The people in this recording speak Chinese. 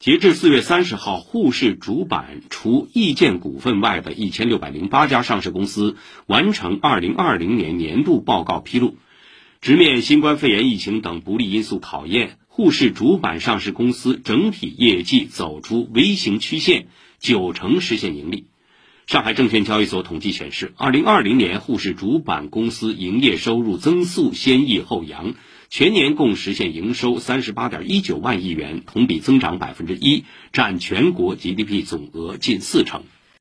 截至四月三十号，沪市主板除易建股份外的一千六百零八家上市公司完成二零二零年年度报告披露。直面新冠肺炎疫情等不利因素考验，沪市主板上市公司整体业绩走出 V 型曲线，九成实现盈利。上海证券交易所统计显示，二零二零年沪市主板公司营业收入增速先抑后扬。全年共实现营收三十八点一九万亿元，同比增长百分之一，占全国 GDP 总额近四成。